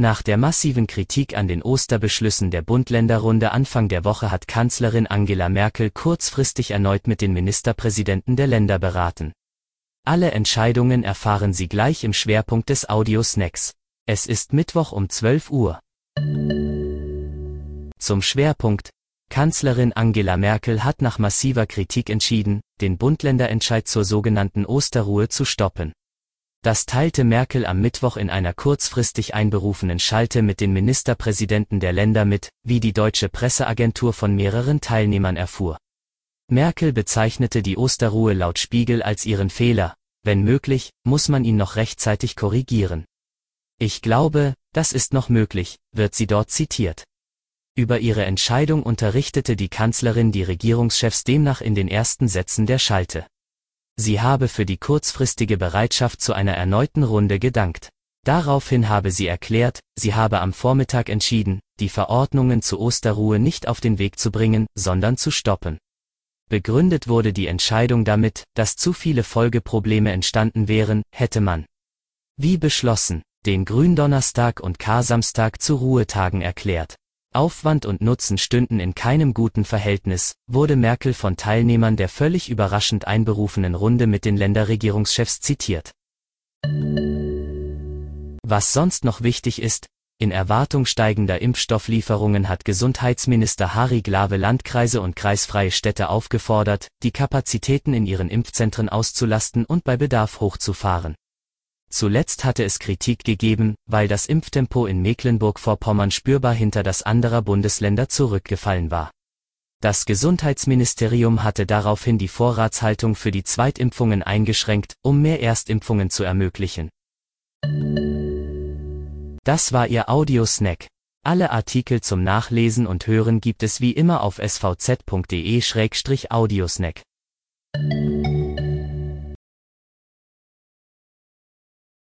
Nach der massiven Kritik an den Osterbeschlüssen der Bund-Länder-Runde Anfang der Woche hat Kanzlerin Angela Merkel kurzfristig erneut mit den Ministerpräsidenten der Länder beraten. Alle Entscheidungen erfahren Sie gleich im Schwerpunkt des Audiosnacks. Es ist Mittwoch um 12 Uhr. Zum Schwerpunkt. Kanzlerin Angela Merkel hat nach massiver Kritik entschieden, den Bund-Länder-Entscheid zur sogenannten Osterruhe zu stoppen. Das teilte Merkel am Mittwoch in einer kurzfristig einberufenen Schalte mit den Ministerpräsidenten der Länder mit, wie die deutsche Presseagentur von mehreren Teilnehmern erfuhr. Merkel bezeichnete die Osterruhe laut Spiegel als ihren Fehler, wenn möglich, muss man ihn noch rechtzeitig korrigieren. Ich glaube, das ist noch möglich, wird sie dort zitiert. Über ihre Entscheidung unterrichtete die Kanzlerin die Regierungschefs demnach in den ersten Sätzen der Schalte. Sie habe für die kurzfristige Bereitschaft zu einer erneuten Runde gedankt. Daraufhin habe sie erklärt, sie habe am Vormittag entschieden, die Verordnungen zur Osterruhe nicht auf den Weg zu bringen, sondern zu stoppen. Begründet wurde die Entscheidung damit, dass zu viele Folgeprobleme entstanden wären, hätte man, wie beschlossen, den Gründonnerstag und Karsamstag zu Ruhetagen erklärt. Aufwand und Nutzen stünden in keinem guten Verhältnis, wurde Merkel von Teilnehmern der völlig überraschend einberufenen Runde mit den Länderregierungschefs zitiert. Was sonst noch wichtig ist, in Erwartung steigender Impfstofflieferungen hat Gesundheitsminister Harry Glawe Landkreise und kreisfreie Städte aufgefordert, die Kapazitäten in ihren Impfzentren auszulasten und bei Bedarf hochzufahren. Zuletzt hatte es Kritik gegeben, weil das Impftempo in Mecklenburg-Vorpommern spürbar hinter das anderer Bundesländer zurückgefallen war. Das Gesundheitsministerium hatte daraufhin die Vorratshaltung für die Zweitimpfungen eingeschränkt, um mehr Erstimpfungen zu ermöglichen. Das war Ihr Audiosnack. Alle Artikel zum Nachlesen und Hören gibt es wie immer auf svz.de-audiosnack.